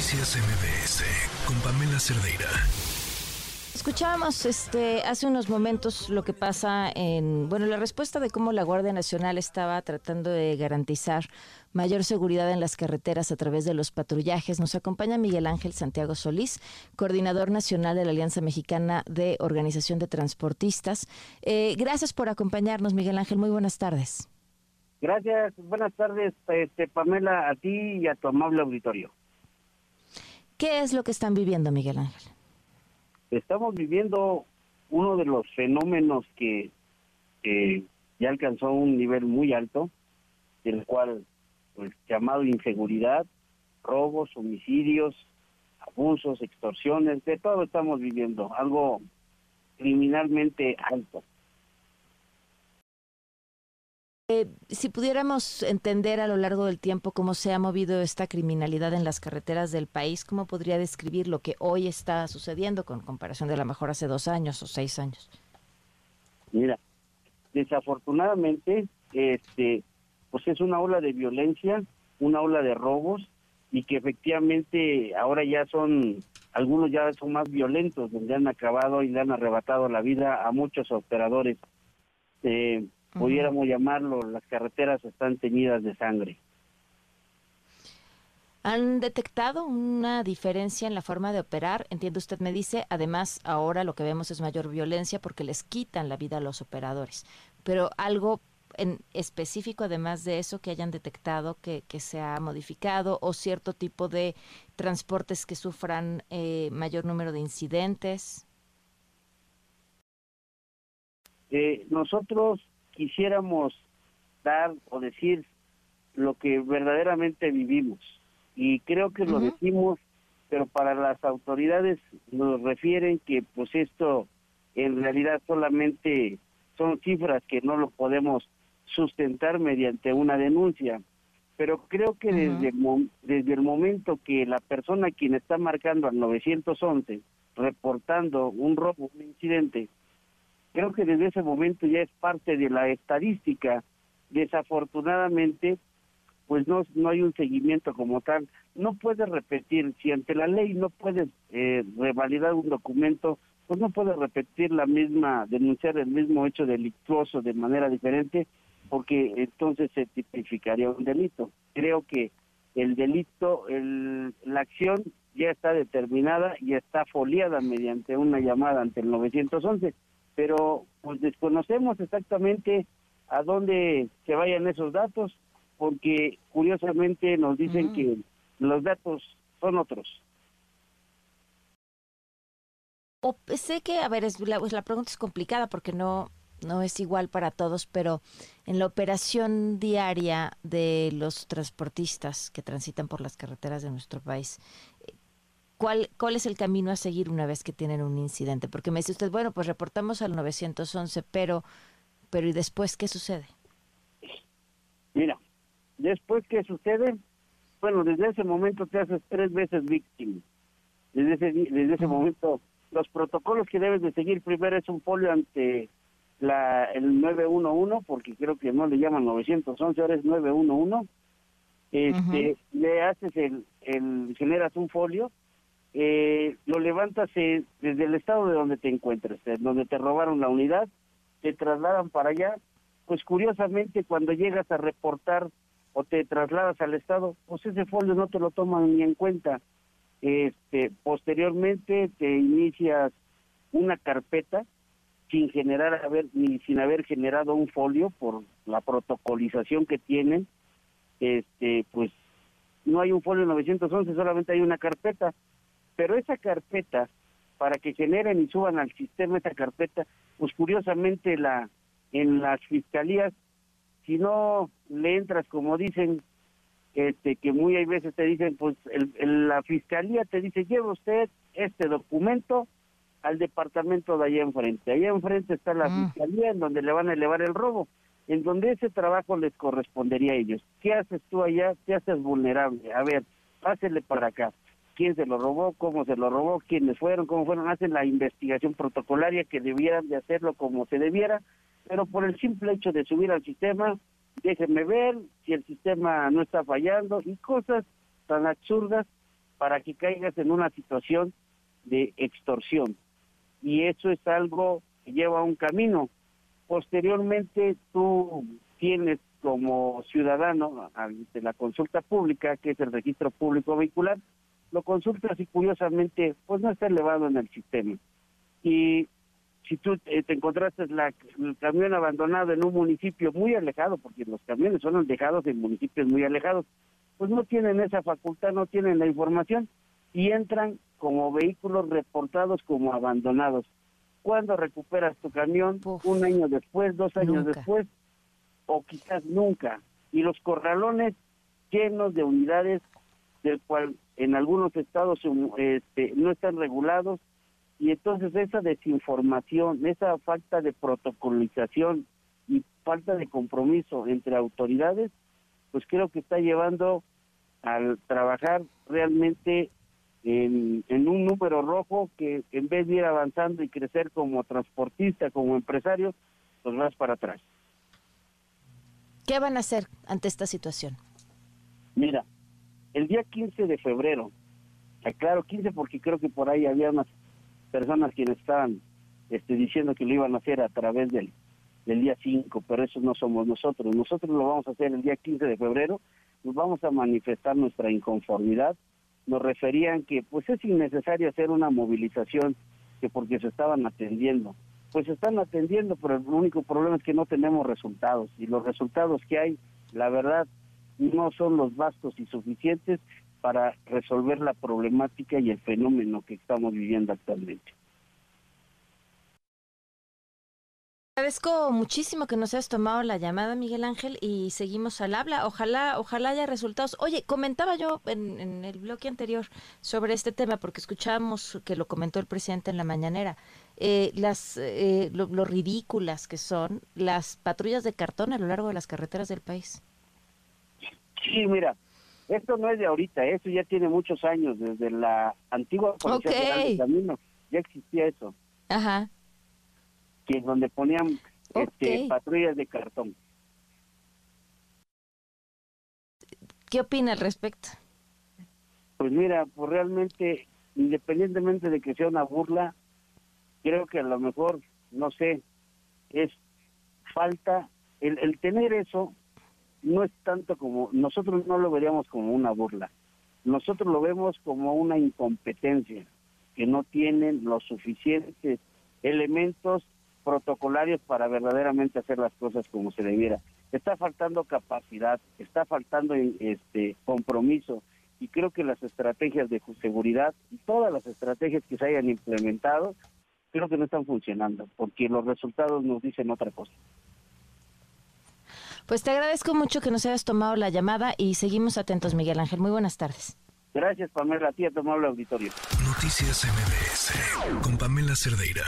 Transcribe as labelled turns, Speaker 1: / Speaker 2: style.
Speaker 1: Noticias MBS con Pamela Cerdeira.
Speaker 2: Escuchábamos este hace unos momentos lo que pasa en, bueno, la respuesta de cómo la Guardia Nacional estaba tratando de garantizar mayor seguridad en las carreteras a través de los patrullajes. Nos acompaña Miguel Ángel Santiago Solís, coordinador nacional de la Alianza Mexicana de Organización de Transportistas. Eh, gracias por acompañarnos, Miguel Ángel. Muy buenas tardes.
Speaker 3: Gracias, buenas tardes, este, Pamela, a ti y a tu amable auditorio.
Speaker 2: ¿Qué es lo que están viviendo, Miguel Ángel?
Speaker 3: Estamos viviendo uno de los fenómenos que ya alcanzó un nivel muy alto, el cual, pues, llamado inseguridad, robos, homicidios, abusos, extorsiones, de todo estamos viviendo, algo criminalmente alto.
Speaker 2: Eh, si pudiéramos entender a lo largo del tiempo cómo se ha movido esta criminalidad en las carreteras del país, ¿cómo podría describir lo que hoy está sucediendo con comparación de a lo mejor hace dos años o seis años?
Speaker 3: Mira, desafortunadamente, este, pues es una ola de violencia, una ola de robos y que efectivamente ahora ya son, algunos ya son más violentos, donde han acabado y le han arrebatado la vida a muchos operadores. Eh, pudiéramos llamarlo, las carreteras están teñidas de sangre.
Speaker 2: ¿Han detectado una diferencia en la forma de operar? Entiendo usted me dice, además ahora lo que vemos es mayor violencia porque les quitan la vida a los operadores. Pero algo en específico, además de eso, que hayan detectado que, que se ha modificado o cierto tipo de transportes que sufran eh, mayor número de incidentes?
Speaker 3: Eh, nosotros quisiéramos dar o decir lo que verdaderamente vivimos. Y creo que lo decimos, pero para las autoridades nos refieren que pues esto en realidad solamente son cifras que no lo podemos sustentar mediante una denuncia. Pero creo que desde, el, desde el momento que la persona quien está marcando al 911, reportando un robo, un incidente, Creo que desde ese momento ya es parte de la estadística. Desafortunadamente, pues no, no hay un seguimiento como tal. No puedes repetir, si ante la ley no puedes eh, revalidar un documento, pues no puedes repetir la misma, denunciar el mismo hecho delictuoso de manera diferente, porque entonces se tipificaría un delito. Creo que el delito, el, la acción ya está determinada y está foliada mediante una llamada ante el 911 pero pues desconocemos exactamente a dónde se vayan esos datos, porque curiosamente nos dicen que los datos son otros.
Speaker 2: O, sé que, a ver, es, la, pues la pregunta es complicada porque no, no es igual para todos, pero en la operación diaria de los transportistas que transitan por las carreteras de nuestro país, ¿Cuál, ¿Cuál es el camino a seguir una vez que tienen un incidente? Porque me dice usted, bueno, pues reportamos al 911, pero, pero ¿y después qué sucede?
Speaker 3: Mira, después qué sucede, bueno, desde ese momento te haces tres veces víctima. Desde ese, desde ese momento, los protocolos que debes de seguir primero es un folio ante la, el 911, porque creo que no le llaman 911, ahora es 911. Este, Le haces el, el, generas un folio eh, lo levantas eh, desde el estado de donde te encuentres, donde te robaron la unidad, te trasladan para allá, pues curiosamente cuando llegas a reportar o te trasladas al estado, pues ese folio no te lo toman ni en cuenta. Este, posteriormente te inicias una carpeta sin generar haber ni sin haber generado un folio por la protocolización que tienen. Este, pues no hay un folio 911, solamente hay una carpeta pero esa carpeta, para que generen y suban al sistema esa carpeta, pues curiosamente la en las fiscalías, si no le entras como dicen, este que muy hay veces te dicen, pues el, la fiscalía te dice, lleva usted este documento al departamento de allá enfrente. Allá enfrente está la mm. fiscalía en donde le van a elevar el robo, en donde ese trabajo les correspondería a ellos. ¿Qué haces tú allá? Te haces vulnerable. A ver, pásele para acá quién se lo robó, cómo se lo robó, quiénes fueron, cómo fueron, hacen la investigación protocolaria que debieran de hacerlo como se debiera, pero por el simple hecho de subir al sistema, déjenme ver si el sistema no está fallando y cosas tan absurdas para que caigas en una situación de extorsión. Y eso es algo que lleva un camino. Posteriormente tú tienes como ciudadano ante la consulta pública, que es el registro público vehicular, lo consultas y curiosamente pues no está elevado en el sistema. Y si tú te, encontraste la, el camión abandonado en un municipio muy alejado, porque los camiones son dejados en municipios muy alejados, pues no tienen esa facultad, no tienen la información y entran como vehículos reportados como abandonados. ¿Cuándo recuperas tu camión? un año después, dos años después, o quizás nunca. Y los corralones llenos de unidades del cual en algunos estados este, no están regulados y entonces esa desinformación, esa falta de protocolización y falta de compromiso entre autoridades, pues creo que está llevando al trabajar realmente en, en, un número rojo que en vez de ir avanzando y crecer como transportista, como empresario, pues vas para atrás.
Speaker 2: ¿Qué van a hacer ante esta situación?
Speaker 3: Mira, el día 15 de febrero, claro 15 porque creo que por ahí había unas personas quienes estaban este, diciendo que lo iban a hacer a través del, del día 5, pero eso no somos nosotros. Nosotros lo vamos a hacer el día 15 de febrero, nos vamos a manifestar nuestra inconformidad. Nos referían que pues es innecesario hacer una movilización que porque se estaban atendiendo. Pues se están atendiendo, pero el único problema es que no tenemos resultados y los resultados que hay, la verdad, no son los vastos y suficientes para resolver la problemática y el fenómeno que estamos viviendo actualmente.
Speaker 2: Agradezco muchísimo que nos hayas tomado la llamada, Miguel Ángel, y seguimos al habla. Ojalá, ojalá haya resultados. Oye, comentaba yo en, el bloque anterior sobre este tema, porque escuchamos que lo comentó el presidente en la mañanera, eh, las eh, lo, ridículas que son las patrullas de cartón a lo largo de las carreteras del país.
Speaker 3: Sí, mira, esto no es de ahorita, eso ya tiene muchos años, desde la antigua Policía okay. Camino, ya existía eso.
Speaker 2: Ajá.
Speaker 3: Que es donde ponían este, patrullas de cartón.
Speaker 2: ¿Qué opina al respecto?
Speaker 3: Pues mira, pues realmente, independientemente de que sea una burla, creo que a lo mejor, no sé, es falta, el, el tener eso no es tanto como, nosotros no lo veríamos como una burla, nosotros lo vemos como una incompetencia, que no tienen los suficientes elementos protocolarios para verdaderamente hacer las cosas como se debiera. Está faltando capacidad, está faltando este compromiso y creo que las estrategias de seguridad y todas las estrategias que se hayan implementado creo que no están funcionando porque los resultados nos dicen otra cosa.
Speaker 2: Pues te agradezco mucho que nos hayas tomado la llamada y seguimos atentos, Miguel Ángel. Muy buenas tardes.
Speaker 3: Gracias, Pamela. A ti a tomar el auditorio.
Speaker 1: Noticias MBS con Pamela Cerdeira.